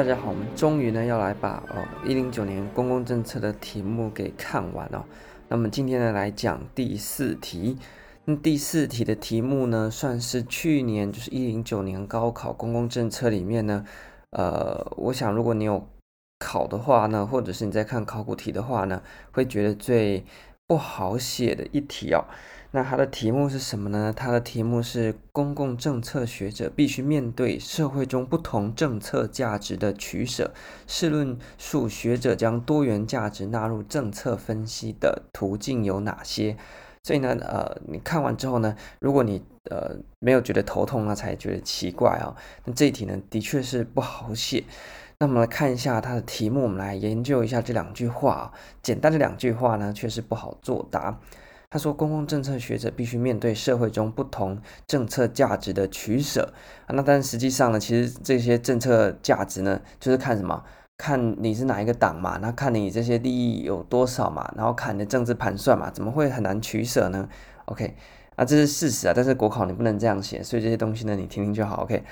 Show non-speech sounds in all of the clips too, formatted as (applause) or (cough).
大家好，我们终于呢要来把哦一零九年公共政策的题目给看完哦。那么今天呢来讲第四题。那第四题的题目呢，算是去年就是一零九年高考公共政策里面呢，呃，我想如果你有考的话呢，或者是你在看考古题的话呢，会觉得最不好写的一题哦。那它的题目是什么呢？它的题目是公共政策学者必须面对社会中不同政策价值的取舍，试论述学者将多元价值纳入政策分析的途径有哪些？所以呢，呃，你看完之后呢，如果你呃没有觉得头痛，那才觉得奇怪哦。那这一题呢，的确是不好写。那么来看一下它的题目，我们来研究一下这两句话。简单的两句话呢，却是不好作答。他说：“公共政策学者必须面对社会中不同政策价值的取舍啊。那但实际上呢，其实这些政策价值呢，就是看什么？看你是哪一个党嘛，那看你这些利益有多少嘛，然后看你的政治盘算嘛，怎么会很难取舍呢？OK，那这是事实啊。但是国考你不能这样写，所以这些东西呢，你听听就好。OK，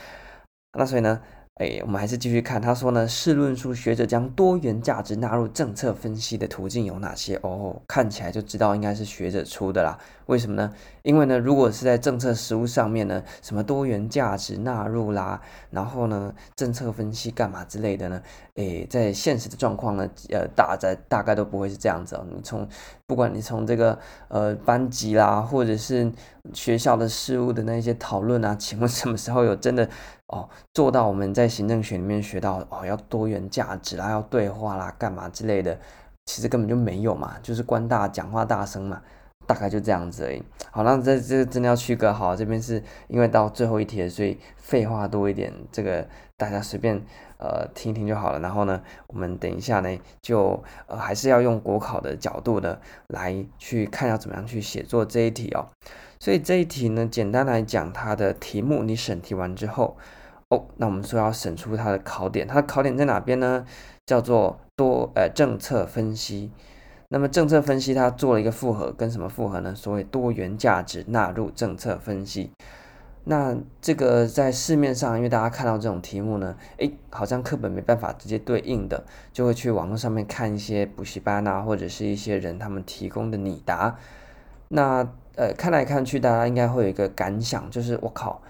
那所以呢？”哎，我们还是继续看。他说呢，试论述学者将多元价值纳入政策分析的途径有哪些？哦，看起来就知道应该是学者出的啦。为什么呢？因为呢，如果是在政策实务上面呢，什么多元价值纳入啦，然后呢，政策分析干嘛之类的呢？哎，在现实的状况呢，呃，大在大概都不会是这样子哦。你从不管你从这个呃班级啦，或者是学校的事务的那些讨论啊，请问什么时候有真的？哦，做到我们在行政学里面学到哦，要多元价值啦，要对话啦，干嘛之类的，其实根本就没有嘛，就是官大讲话大声嘛，大概就这样子而已。好，那这这真的要区隔好，这边是因为到最后一题，所以废话多一点，这个大家随便呃听一听就好了。然后呢，我们等一下呢，就呃还是要用国考的角度的来去看要怎么样去写作这一题哦。所以这一题呢，简单来讲，它的题目你审题完之后。哦，那我们说要审出它的考点，它的考点在哪边呢？叫做多呃政策分析。那么政策分析它做了一个复合，跟什么复合呢？所谓多元价值纳入政策分析。那这个在市面上，因为大家看到这种题目呢，诶，好像课本没办法直接对应的，就会去网络上面看一些补习班啊，或者是一些人他们提供的拟答。那呃看来看去，大家应该会有一个感想，就是我靠，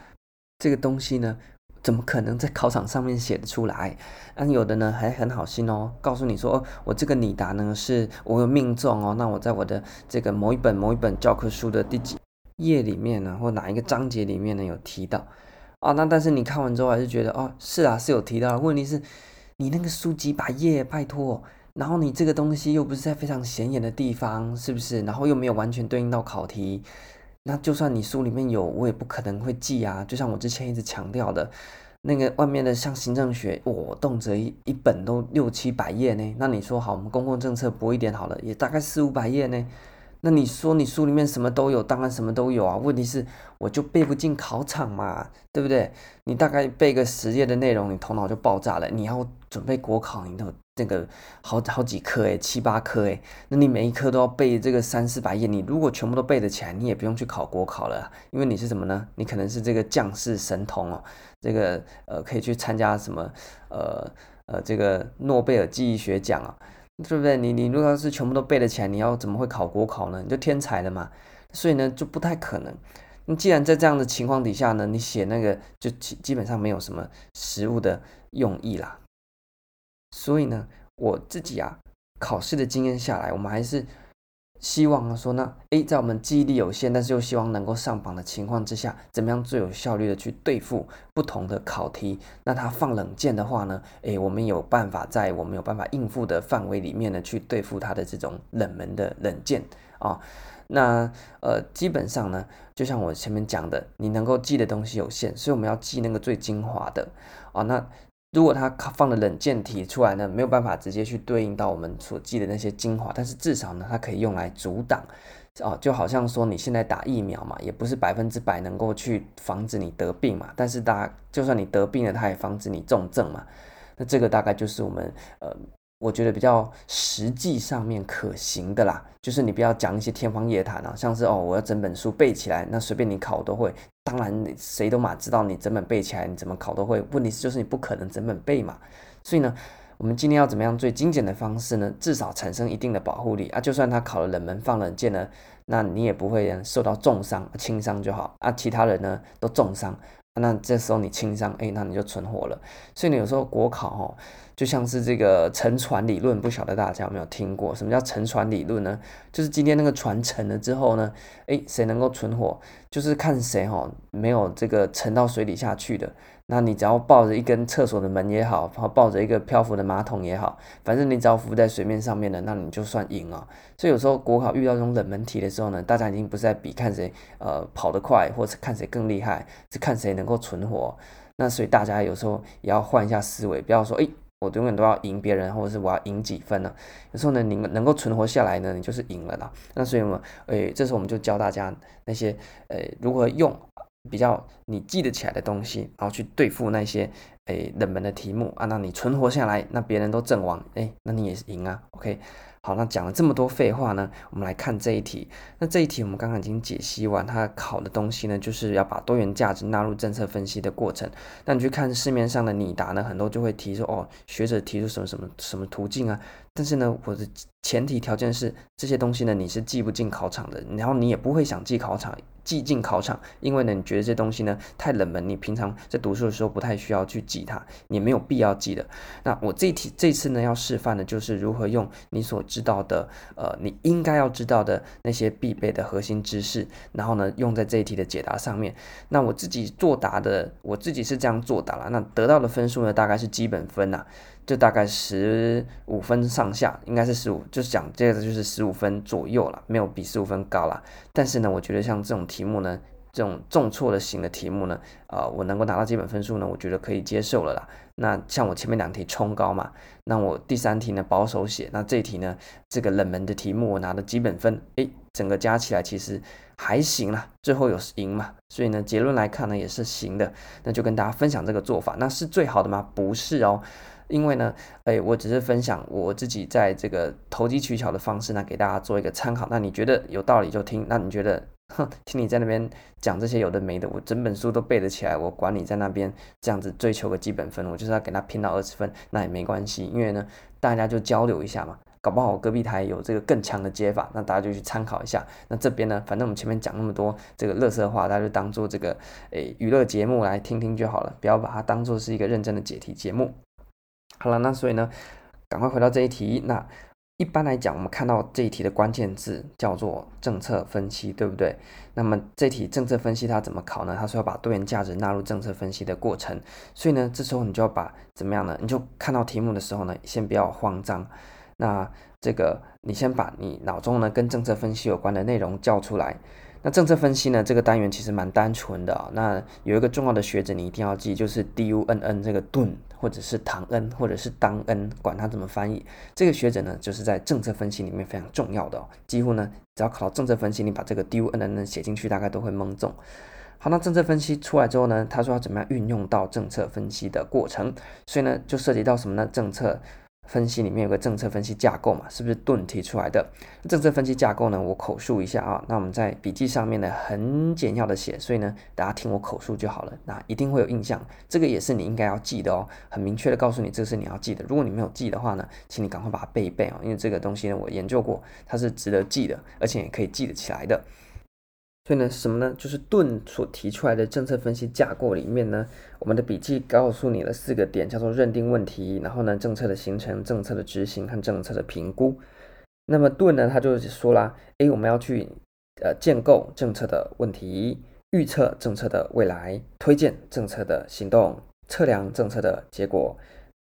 这个东西呢。怎么可能在考场上面写得出来？那有的呢还很好心哦，告诉你说，哦，我这个拟答呢是我有命中哦，那我在我的这个某一本某一本教科书的第几页里面呢，或哪一个章节里面呢有提到啊？那但是你看完之后还是觉得哦，是啊，是有提到。问题是，你那个书几百页，拜托，然后你这个东西又不是在非常显眼的地方，是不是？然后又没有完全对应到考题。那就算你书里面有，我也不可能会记啊。就像我之前一直强调的，那个外面的像行政学，我、动辄一一本都六七百页呢。那你说好，我们公共政策薄一点好了，也大概四五百页呢。那你说你书里面什么都有，当然什么都有啊。问题是我就背不进考场嘛，对不对？你大概背个十页的内容，你头脑就爆炸了。你要准备国考，你都这个好好几科诶，七八科诶，那你每一科都要背这个三四百页。你如果全部都背得起来，你也不用去考国考了，因为你是什么呢？你可能是这个将士神童哦，这个呃可以去参加什么呃呃这个诺贝尔记忆学奖啊。对不对？你你如果要是全部都背得起来，你要怎么会考国考呢？你就天才了嘛。所以呢，就不太可能。你既然在这样的情况底下呢，你写那个就基基本上没有什么实物的用意啦。所以呢，我自己啊，考试的经验下来，我们还是。希望说呢，诶，在我们记忆力有限，但是又希望能够上榜的情况之下，怎么样最有效率的去对付不同的考题？那它放冷箭的话呢，诶，我们有办法在我们有办法应付的范围里面呢，去对付它的这种冷门的冷箭啊。那呃，基本上呢，就像我前面讲的，你能够记的东西有限，所以我们要记那个最精华的啊。那如果它放的冷箭题出来呢，没有办法直接去对应到我们所记的那些精华，但是至少呢，它可以用来阻挡，哦，就好像说你现在打疫苗嘛，也不是百分之百能够去防止你得病嘛，但是大家就算你得病了，它也防止你重症嘛，那这个大概就是我们呃。我觉得比较实际上面可行的啦，就是你不要讲一些天方夜谭啊，像是哦，我要整本书背起来，那随便你考都会。当然，谁都嘛知道你整本背起来，你怎么考都会。问题是就是你不可能整本背嘛，所以呢，我们今天要怎么样最精简的方式呢？至少产生一定的保护力啊，就算他考了冷门放冷箭呢，那你也不会受到重伤，轻伤就好啊。其他人呢都重伤。那这时候你轻伤，哎，那你就存活了。所以呢有时候国考哦，就像是这个沉船理论，不晓得大家有没有听过？什么叫沉船理论呢？就是今天那个船沉了之后呢，哎，谁能够存活？就是看谁哈，没有这个沉到水底下去的。那你只要抱着一根厕所的门也好，然后抱着一个漂浮的马桶也好，反正你只要浮在水面上面的，那你就算赢了。所以有时候国考遇到这种冷门题的时候呢，大家已经不是在比看谁呃跑得快，或者看谁更厉害，是看谁能够存活。那所以大家有时候也要换一下思维，不要说诶，我永远都要赢别人，或者是我要赢几分呢？有时候呢，你们能够存活下来呢，你就是赢了啦。那所以我诶，这时候我们就教大家那些呃如何用。比较你记得起来的东西，然后去对付那些诶冷门的题目啊，那你存活下来，那别人都阵亡，诶，那你也是赢啊。OK，好，那讲了这么多废话呢，我们来看这一题。那这一题我们刚刚已经解析完，它考的东西呢，就是要把多元价值纳入政策分析的过程。那你去看市面上的拟答呢，很多就会提出哦，学者提出什么什么什么途径啊，但是呢，我的前提条件是这些东西呢，你是记不进考场的，然后你也不会想记考场。记进考场，因为呢，你觉得这东西呢太冷门，你平常在读书的时候不太需要去记它，也没有必要记的。那我这题这次呢要示范的就是如何用你所知道的，呃，你应该要知道的那些必备的核心知识，然后呢用在这一题的解答上面。那我自己作答的，我自己是这样作答了，那得到的分数呢大概是基本分呐、啊。就大概十五分上下，应该是十五，就是讲这个就是十五分左右了，没有比十五分高了。但是呢，我觉得像这种题目呢，这种重错的型的题目呢，呃，我能够拿到基本分数呢，我觉得可以接受了啦。那像我前面两题冲高嘛，那我第三题呢保守写，那这题呢这个冷门的题目我拿的基本分，诶，整个加起来其实还行啦，最后有赢嘛，所以呢结论来看呢也是行的。那就跟大家分享这个做法，那是最好的吗？不是哦。因为呢，哎，我只是分享我自己在这个投机取巧的方式呢，给大家做一个参考。那你觉得有道理就听，那你觉得，哼，听你在那边讲这些有的没的，我整本书都背得起来，我管你在那边这样子追求个基本分，我就是要给他拼到二十分，那也没关系。因为呢，大家就交流一下嘛，搞不好我隔壁台有这个更强的解法，那大家就去参考一下。那这边呢，反正我们前面讲那么多这个乐色话，大家就当做这个诶娱乐节目来听听就好了，不要把它当做是一个认真的解题节目。好了，那所以呢，赶快回到这一题。那一般来讲，我们看到这一题的关键字叫做政策分析，对不对？那么这题政策分析它怎么考呢？它说要把多元价值纳入政策分析的过程。所以呢，这时候你就要把怎么样呢？你就看到题目的时候呢，先不要慌张。那这个你先把你脑中呢跟政策分析有关的内容叫出来。那政策分析呢，这个单元其实蛮单纯的啊。那有一个重要的学者你一定要记，就是 D U N N 这个顿。或者是唐恩，或者是当恩，管他怎么翻译，这个学者呢，就是在政策分析里面非常重要的哦。几乎呢，只要考到政策分析，你把这个 D U N N 写进去，大概都会蒙中。好，那政策分析出来之后呢，他说要怎么样运用到政策分析的过程，所以呢，就涉及到什么呢？政策。分析里面有个政策分析架构嘛，是不是盾提出来的？政策分析架构呢，我口述一下啊。那我们在笔记上面呢，很简要的写，所以呢，大家听我口述就好了。那一定会有印象，这个也是你应该要记的哦。很明确的告诉你，这是你要记的。如果你没有记的话呢，请你赶快把它背一背啊，因为这个东西呢，我研究过，它是值得记的，而且也可以记得起来的。所以呢，什么呢？就是盾所提出来的政策分析架构里面呢，我们的笔记告诉你了四个点，叫做认定问题，然后呢，政策的形成、政策的执行和政策的评估。那么盾呢，他就说啦，诶，我们要去呃建构政策的问题，预测政策的未来，推荐政策的行动，测量政策的结果。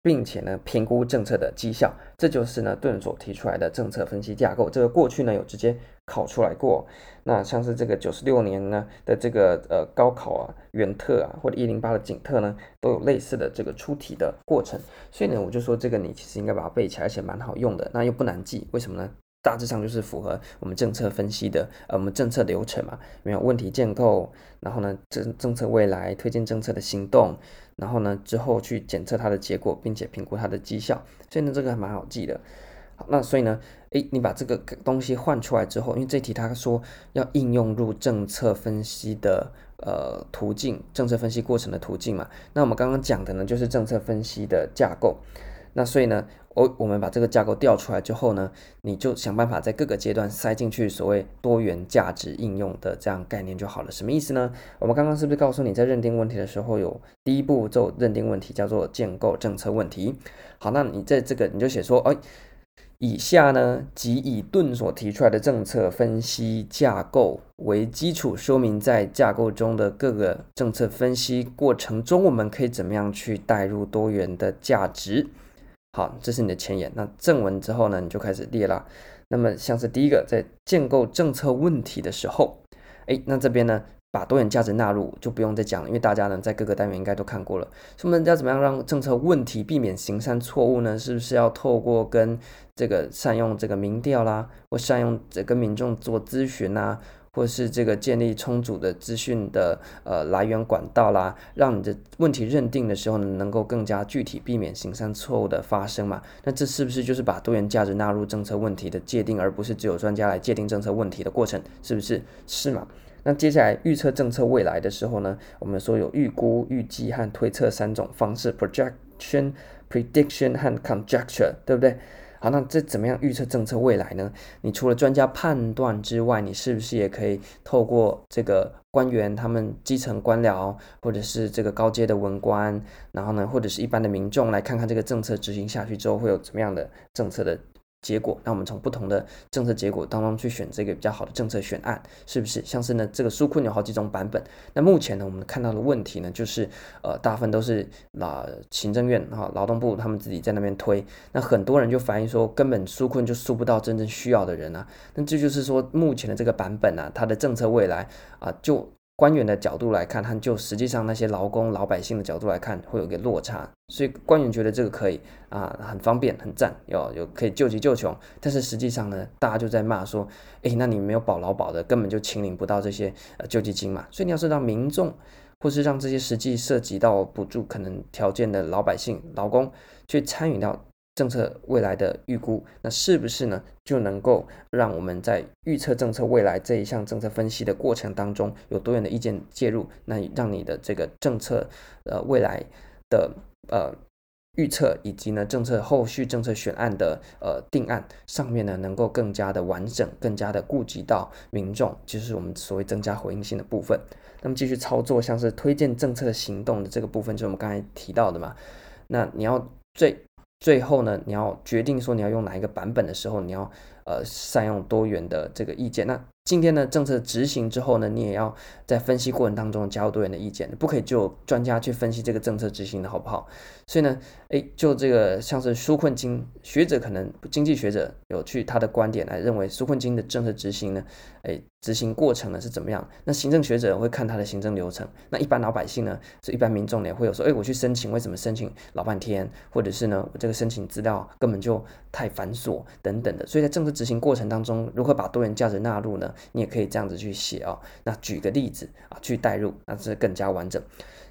并且呢，评估政策的绩效，这就是呢顿所提出来的政策分析架构。这个过去呢有直接考出来过。那像是这个九十六年呢的这个呃高考啊，原特啊，或者一零八的景特呢，都有类似的这个出题的过程。所以呢，我就说这个你其实应该把它背起来，而且蛮好用的。那又不难记，为什么呢？大致上就是符合我们政策分析的呃我们政策流程嘛，没有问题建构，然后呢政政策未来推荐政策的行动。然后呢，之后去检测它的结果，并且评估它的绩效，所以呢，这个还蛮好记的。好，那所以呢，诶，你把这个东西换出来之后，因为这题他说要应用入政策分析的呃途径，政策分析过程的途径嘛。那我们刚刚讲的呢，就是政策分析的架构。那所以呢，我我们把这个架构调出来之后呢，你就想办法在各个阶段塞进去所谓多元价值应用的这样概念就好了。什么意思呢？我们刚刚是不是告诉你在认定问题的时候有第一步骤认定问题叫做建构政策问题？好，那你在这个你就写说，哎，以下呢即以盾所提出来的政策分析架构为基础，说明在架构中的各个政策分析过程中，我们可以怎么样去带入多元的价值。好，这是你的前言。那正文之后呢，你就开始列了。那么像是第一个，在建构政策问题的时候，诶，那这边呢，把多元价值纳入就不用再讲了，因为大家呢在各个单元应该都看过了。所以我们要怎么样让政策问题避免行善错误呢？是不是要透过跟这个善用这个民调啦，或善用这跟民众做咨询啊？或是这个建立充足的资讯的呃来源管道啦，让你的问题认定的时候呢，能够更加具体，避免形成错误的发生嘛？那这是不是就是把多元价值纳入政策问题的界定，而不是只有专家来界定政策问题的过程？是不是？是嘛？那接下来预测政策未来的时候呢，我们说有预估、预计和推测三种方式：projection、prediction 和 conjecture，对不对？好，那这怎么样预测政策未来呢？你除了专家判断之外，你是不是也可以透过这个官员、他们基层官僚，或者是这个高阶的文官，然后呢，或者是一般的民众，来看看这个政策执行下去之后会有怎么样的政策的？结果，那我们从不同的政策结果当中去选这个比较好的政策选案，是不是？像是呢，这个纾困有好几种版本。那目前呢，我们看到的问题呢，就是呃，大部分都是啊，行政院哈、劳动部他们自己在那边推。那很多人就反映说，根本纾困就纾不到真正需要的人啊。那这就是说，目前的这个版本啊，它的政策未来啊，就。官员的角度来看，和就实际上那些劳工老百姓的角度来看，会有个落差。所以官员觉得这个可以啊，很方便，很赞，有有可以救急救穷。但是实际上呢，大家就在骂说，诶，那你没有保劳保的，根本就清领不到这些呃救济金嘛。所以你要是让民众，或是让这些实际涉及到补助可能条件的老百姓、劳工去参与到。政策未来的预估，那是不是呢？就能够让我们在预测政策未来这一项政策分析的过程当中，有多元的意见介入，那让你的这个政策呃未来的呃预测以及呢政策后续政策选案的呃定案上面呢，能够更加的完整，更加的顾及到民众，就是我们所谓增加回应性的部分。那么继续操作，像是推荐政策行动的这个部分，就是我们刚才提到的嘛。那你要最最后呢，你要决定说你要用哪一个版本的时候，你要呃善用多元的这个意见。那今天的政策执行之后呢，你也要在分析过程当中加入多元的意见，不可以就专家去分析这个政策执行的好不好。所以呢，诶，就这个像是纾困金，学者可能经济学者有去他的观点来认为纾困金的政策执行呢，诶，执行过程呢是怎么样？那行政学者会看他的行政流程。那一般老百姓呢，是一般民众呢会有说，诶，我去申请，为什么申请老半天？或者是呢，我这个申请资料根本就太繁琐等等的。所以在政策执行过程当中，如何把多元价值纳入呢？你也可以这样子去写哦。那举个例子啊，去代入，那是更加完整。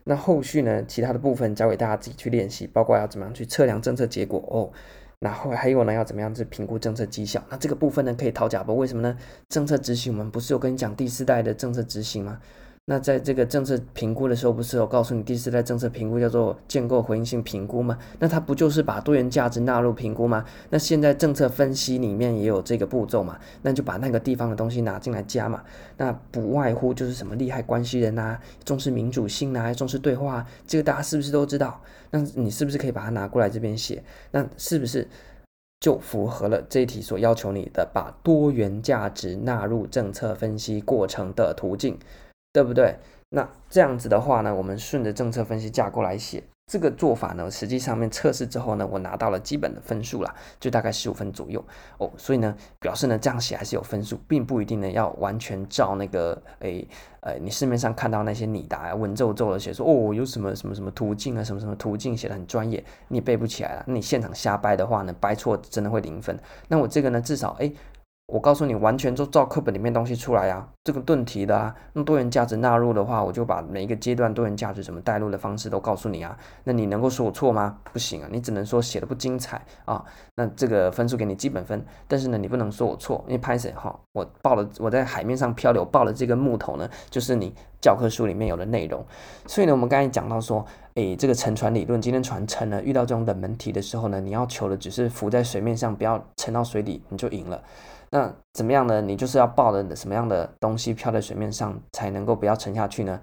那后续呢，其他的部分交给大家自己去练习，包括要怎么样去测量政策结果哦，然后还有呢，要怎么样去评估政策绩效。那这个部分呢，可以讨价不？为什么呢？政策执行，我们不是有跟你讲第四代的政策执行吗？那在这个政策评估的时候，不是有告诉你第四代政策评估叫做建构回应性评估吗？那它不就是把多元价值纳入评估吗？那现在政策分析里面也有这个步骤嘛？那就把那个地方的东西拿进来加嘛？那不外乎就是什么利害关系人啊，重视民主性啊，重视对话，这个大家是不是都知道？那你是不是可以把它拿过来这边写？那是不是就符合了这一题所要求你的把多元价值纳入政策分析过程的途径？对不对？那这样子的话呢，我们顺着政策分析架构来写，这个做法呢，实际上面测试之后呢，我拿到了基本的分数啦，就大概十五分左右哦。所以呢，表示呢这样写还是有分数，并不一定呢要完全照那个诶呃你市面上看到那些拟答呀文绉绉的写说哦有什么什么什么途径啊，什么什么途径写的很专业，你背不起来了。那你现场瞎掰的话呢，掰错真的会零分。那我这个呢，至少诶。我告诉你，完全就照课本里面东西出来啊，这个盾题的啊，那多元价值纳入的话，我就把每一个阶段多元价值怎么带入的方式都告诉你啊。那你能够说我错吗？不行啊，你只能说写的不精彩啊。那这个分数给你基本分，但是呢，你不能说我错，因为拍谢哈，我抱了我在海面上漂流抱了这个木头呢，就是你教科书里面有的内容。所以呢，我们刚才讲到说，诶，这个沉船理论，今天船沉了，遇到这种冷门题的时候呢，你要求的只是浮在水面上，不要沉到水底，你就赢了。那怎么样呢？你就是要抱着什么样的东西漂在水面上，才能够不要沉下去呢？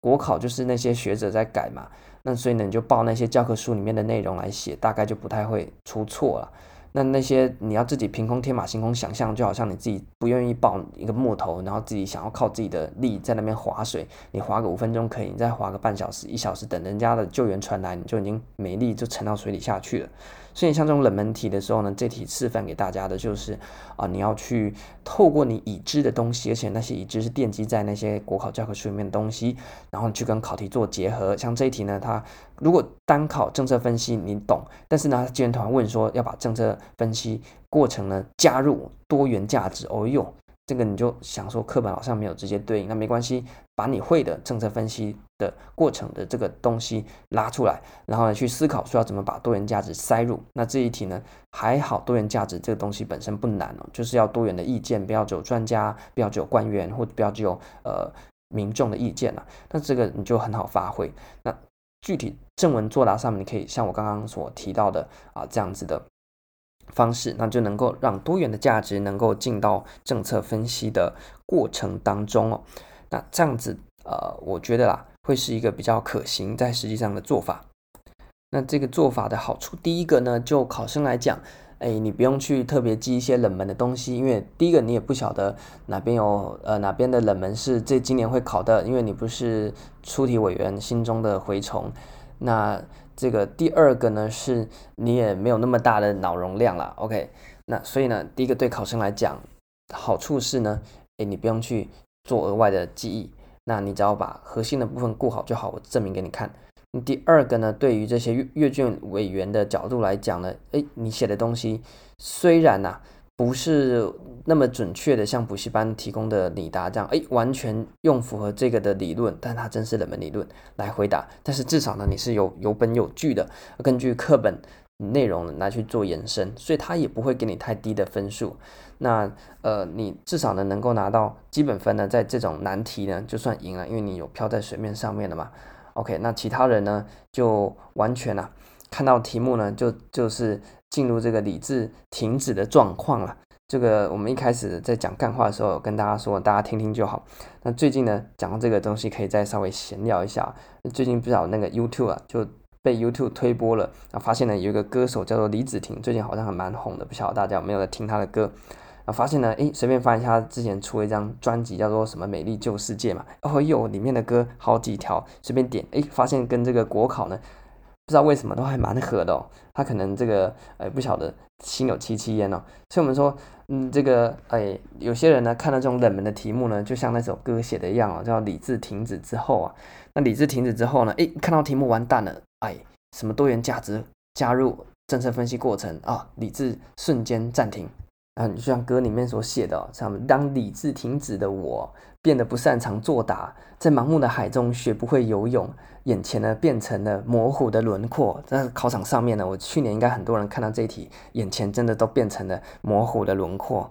国考就是那些学者在改嘛，那所以呢，你就报那些教科书里面的内容来写，大概就不太会出错了。那那些你要自己凭空天马行空想象，就好像你自己不愿意抱一个木头，然后自己想要靠自己的力在那边划水，你划个五分钟可以，你再划个半小时、一小时，等人家的救援船来，你就已经没力，就沉到水里下去了。所以像这种冷门题的时候呢，这题示范给大家的就是啊，你要去透过你已知的东西，而且那些已知是奠基在那些国考教科书里面的东西，然后去跟考题做结合。像这一题呢，它如果单考政策分析你懂，但是呢，救援团问说要把政策分析过程呢加入多元价值，哦哟。这个你就想说课本好像没有直接对应，那没关系，把你会的政策分析的过程的这个东西拉出来，然后呢去思考说要怎么把多元价值塞入。那这一题呢还好，多元价值这个东西本身不难哦，就是要多元的意见，不要只有专家，不要只有官员，或者不要只有呃民众的意见了。那这个你就很好发挥。那具体正文作答上面，你可以像我刚刚所提到的啊这样子的。方式，那就能够让多元的价值能够进到政策分析的过程当中哦。那这样子，呃，我觉得啦，会是一个比较可行在实际上的做法。那这个做法的好处，第一个呢，就考生来讲，哎，你不用去特别记一些冷门的东西，因为第一个你也不晓得哪边有呃哪边的冷门是这今年会考的，因为你不是出题委员心中的蛔虫。那这个第二个呢，是你也没有那么大的脑容量了，OK？那所以呢，第一个对考生来讲，好处是呢，诶，你不用去做额外的记忆，那你只要把核心的部分顾好就好，我证明给你看。第二个呢，对于这些阅阅卷委员的角度来讲呢，诶，你写的东西虽然呐、不是那么准确的，像补习班提供的拟答这样，哎，完全用符合这个的理论，但它真是冷门理论来回答。但是至少呢，你是有有本有据的，根据课本内容来去做延伸，所以它也不会给你太低的分数。那呃，你至少呢能够拿到基本分呢，在这种难题呢就算赢了，因为你有漂在水面上面的嘛。OK，那其他人呢就完全啊看到题目呢就就是。进入这个理智停止的状况了。这个我们一开始在讲干话的时候，跟大家说，大家听听就好。那最近呢，讲到这个东西，可以再稍微闲聊一下。最近不知道那个 YouTube 啊，就被 YouTube 推播了，然后发现呢，有一个歌手叫做李子婷，最近好像还蛮红的，不晓得大家有没有在听他的歌？然后发现呢，诶，随便翻一下，之前出了一张专辑，叫做什么《美丽旧世界》嘛，哦哟，里面的歌好几条，随便点，诶，发现跟这个国考呢。不知道为什么都还蛮合的哦，他可能这个哎不晓得心有戚戚焉哦，所以我们说，嗯，这个哎有些人呢看到这种冷门的题目呢，就像那首歌写的一样哦，叫理智停止之后啊，那理智停止之后呢，哎看到题目完蛋了，哎什么多元价值加入政策分析过程啊，理智瞬间暂停。啊，就像歌里面所写的，像当理智停止的我变得不擅长作答，在盲目的海中学不会游泳，眼前呢变成了模糊的轮廓。在考场上面呢，我去年应该很多人看到这一题，眼前真的都变成了模糊的轮廓。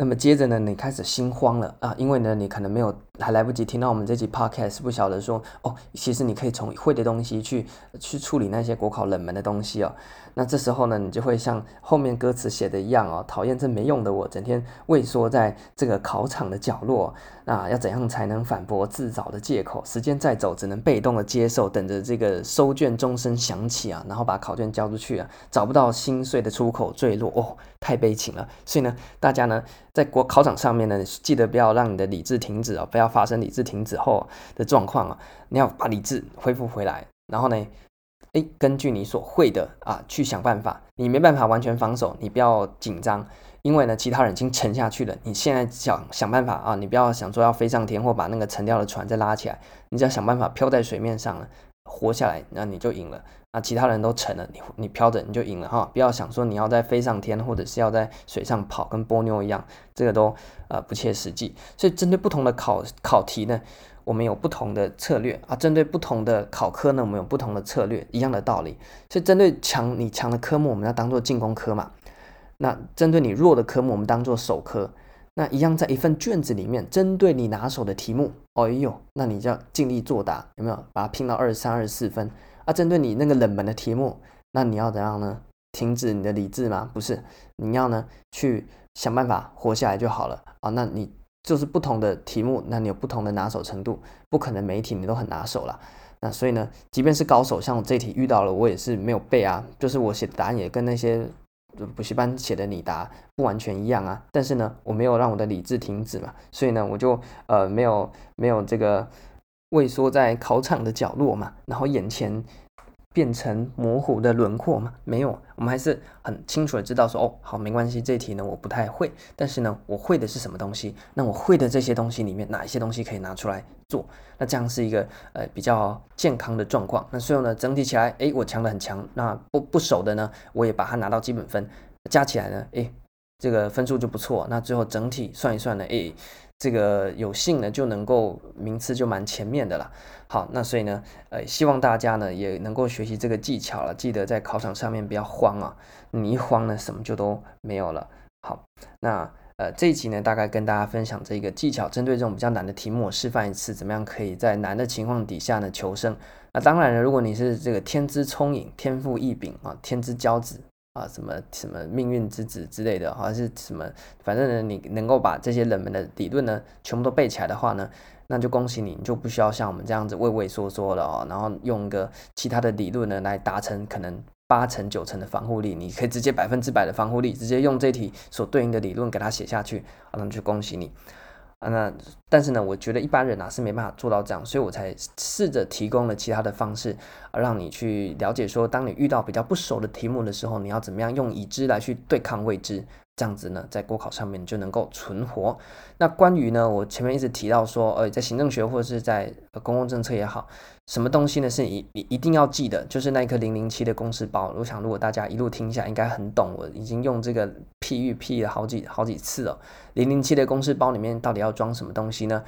那么接着呢，你开始心慌了啊，因为呢，你可能没有还来不及听到我们这集 podcast，不晓得说哦，其实你可以从会的东西去去处理那些国考冷门的东西哦。那这时候呢，你就会像后面歌词写的一样哦，讨厌这没用的我，整天畏缩在这个考场的角落。那要怎样才能反驳自找的借口？时间在走，只能被动的接受，等着这个收卷钟声响起啊，然后把考卷交出去啊，找不到心碎的出口坠落哦，太悲情了。所以呢，大家呢在国考场上面呢，记得不要让你的理智停止啊，不要发生理智停止后的状况啊，你要把理智恢复回来，然后呢。诶，根据你所会的啊，去想办法。你没办法完全防守，你不要紧张，因为呢，其他人已经沉下去了。你现在想想办法啊，你不要想说要飞上天或把那个沉掉的船再拉起来，你只要想办法漂在水面上了，活下来，那你就赢了。啊，其他人都沉了，你你漂着你就赢了哈。不要想说你要再飞上天，或者是要在水上跑，跟波妞一样，这个都呃不切实际。所以针对不同的考考题呢。我们有不同的策略啊，针对不同的考科呢，我们有不同的策略，一样的道理。所以针对强你强的科目，我们要当做进攻科嘛。那针对你弱的科目，我们当做守科。那一样在一份卷子里面，针对你拿手的题目，哎呦，那你就要尽力作答，有没有？把它拼到二十三、二十四分啊？针对你那个冷门的题目，那你要怎样呢？停止你的理智吗？不是，你要呢去想办法活下来就好了啊。那你就是不同的题目，那你有不同的拿手程度，不可能每一题你都很拿手啦。那所以呢，即便是高手，像我这题遇到了，我也是没有背啊，就是我写的答案也跟那些。补习班写的你答不完全一样啊，但是呢，我没有让我的理智停止嘛，所以呢，我就呃没有没有这个畏缩在考场的角落嘛，然后眼前变成模糊的轮廓吗，没有，我们还是很清楚的知道说，哦，好，没关系，这一题呢我不太会，但是呢，我会的是什么东西？那我会的这些东西里面，哪一些东西可以拿出来做？那这样是一个呃比较健康的状况。那所以呢，整体起来，诶，我强的很强。那不不熟的呢，我也把它拿到基本分，加起来呢，诶，这个分数就不错。那最后整体算一算呢，诶，这个有幸呢就能够名次就蛮前面的了。好，那所以呢，呃，希望大家呢也能够学习这个技巧了。记得在考场上面不要慌啊，你一慌呢，什么就都没有了。好，那。呃，这一集呢，大概跟大家分享这个技巧，针对这种比较难的题目，我示范一次，怎么样可以在难的情况底下呢求生。那当然了，如果你是这个天资聪颖、天赋异禀啊、天之骄子啊，什么什么命运之子之类的，还是什么，反正呢，你能够把这些冷门的理论呢全部都背起来的话呢，那就恭喜你，你就不需要像我们这样子畏畏缩缩了哦，然后用个其他的理论呢来达成可能。八成九成的防护力，你可以直接百分之百的防护力，直接用这题所对应的理论给它写下去，啊，那就恭喜你啊。那但是呢，我觉得一般人啊是没办法做到这样，所以我才试着提供了其他的方式，啊，让你去了解说，当你遇到比较不熟的题目的时候，你要怎么样用已知来去对抗未知。这样子呢，在国考上面就能够存活。那关于呢，我前面一直提到说，呃，在行政学或者是在公共政策也好，什么东西呢是你你一定要记得，就是那一颗零零七的公式包。我想如果大家一路听一下，应该很懂。我已经用这个譬喻譬了好几好几次了。零零七的公式包里面到底要装什么东西呢？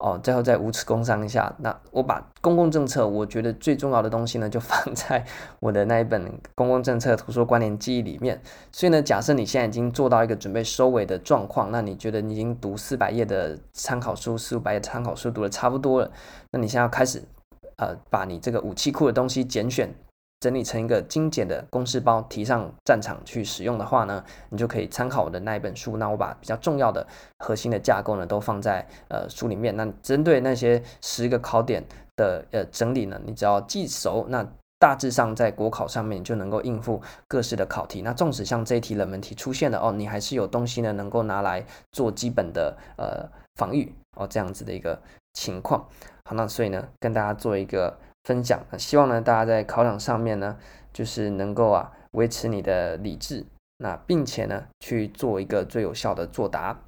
哦，最后再无耻工商一下，那我把公共政策，我觉得最重要的东西呢，就 (laughs) 放在我的那一本《公共政策图书关联记忆》里面。所以呢，假设你现在已经做到一个准备收尾的状况，那你觉得你已经读四百页的参考书、四五百页参考书读的差不多了，那你现在要开始，呃，把你这个武器库的东西拣选。整理成一个精简的公式包，提上战场去使用的话呢，你就可以参考我的那一本书。那我把比较重要的核心的架构呢，都放在呃书里面。那针对那些十个考点的呃整理呢，你只要记熟，那大致上在国考上面就能够应付各式的考题。那纵使像这一题冷门题出现了哦，你还是有东西呢能够拿来做基本的呃防御哦，这样子的一个情况。好，那所以呢，跟大家做一个。分享，希望呢，大家在考场上面呢，就是能够啊维持你的理智，那并且呢去做一个最有效的作答。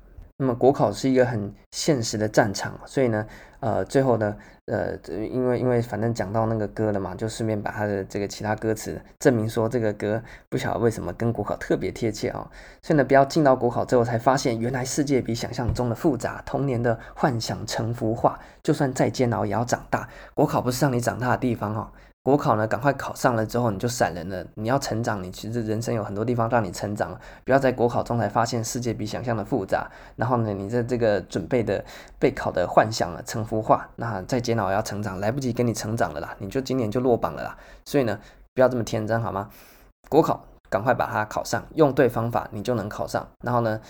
那么国考是一个很现实的战场，所以呢，呃，最后呢，呃，因为因为反正讲到那个歌了嘛，就顺便把他的这个其他歌词证明说这个歌不晓得为什么跟国考特别贴切啊、所以呢，不要进到国考之后才发现，原来世界比想象中的复杂，童年的幻想成幅画，就算再煎熬也要长大。国考不是让你长大的地方、哦。国考呢，赶快考上了之后你就闪人了。你要成长，你其实人生有很多地方让你成长，不要在国考中才发现世界比想象的复杂。然后呢，你在这个准备的备考的幻想啊，成幅画，那再煎熬要成长，来不及跟你成长了啦，你就今年就落榜了啦。所以呢，不要这么天真好吗？国考赶快把它考上，用对方法你就能考上。然后呢，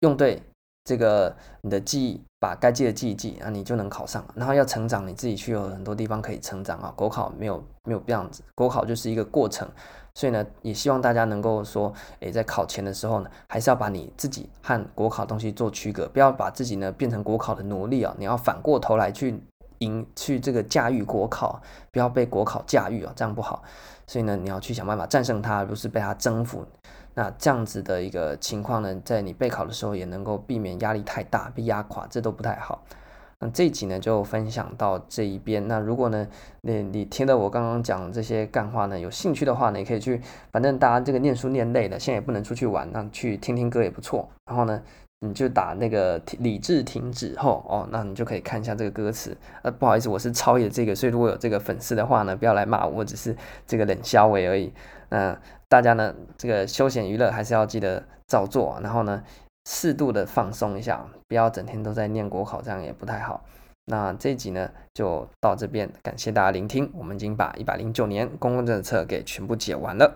用对。这个你的记忆，把该记的记一记啊，你就能考上了。然后要成长，你自己去有很多地方可以成长啊。国考没有没有这样子，国考就是一个过程。所以呢，也希望大家能够说，诶，在考前的时候呢，还是要把你自己和国考东西做区隔，不要把自己呢变成国考的奴隶啊。你要反过头来去赢，去这个驾驭国考，不要被国考驾驭啊，这样不好。所以呢，你要去想办法战胜它，而不是被它征服。那这样子的一个情况呢，在你备考的时候也能够避免压力太大，被压垮，这都不太好。那这一集呢就分享到这一边。那如果呢，你你听到我刚刚讲这些干话呢，有兴趣的话呢，也可以去，反正大家这个念书念累了，现在也不能出去玩，那去听听歌也不错。然后呢，你就打那个理智停止后哦，那你就可以看一下这个歌词。呃，不好意思，我是抄的这个，所以如果有这个粉丝的话呢，不要来骂我，我只是这个冷笑话而已。那大家呢，这个休闲娱乐还是要记得照做。然后呢，适度的放松一下，不要整天都在念国考，这样也不太好。那这集呢，就到这边，感谢大家聆听，我们已经把一百零九年公共政策给全部解完了。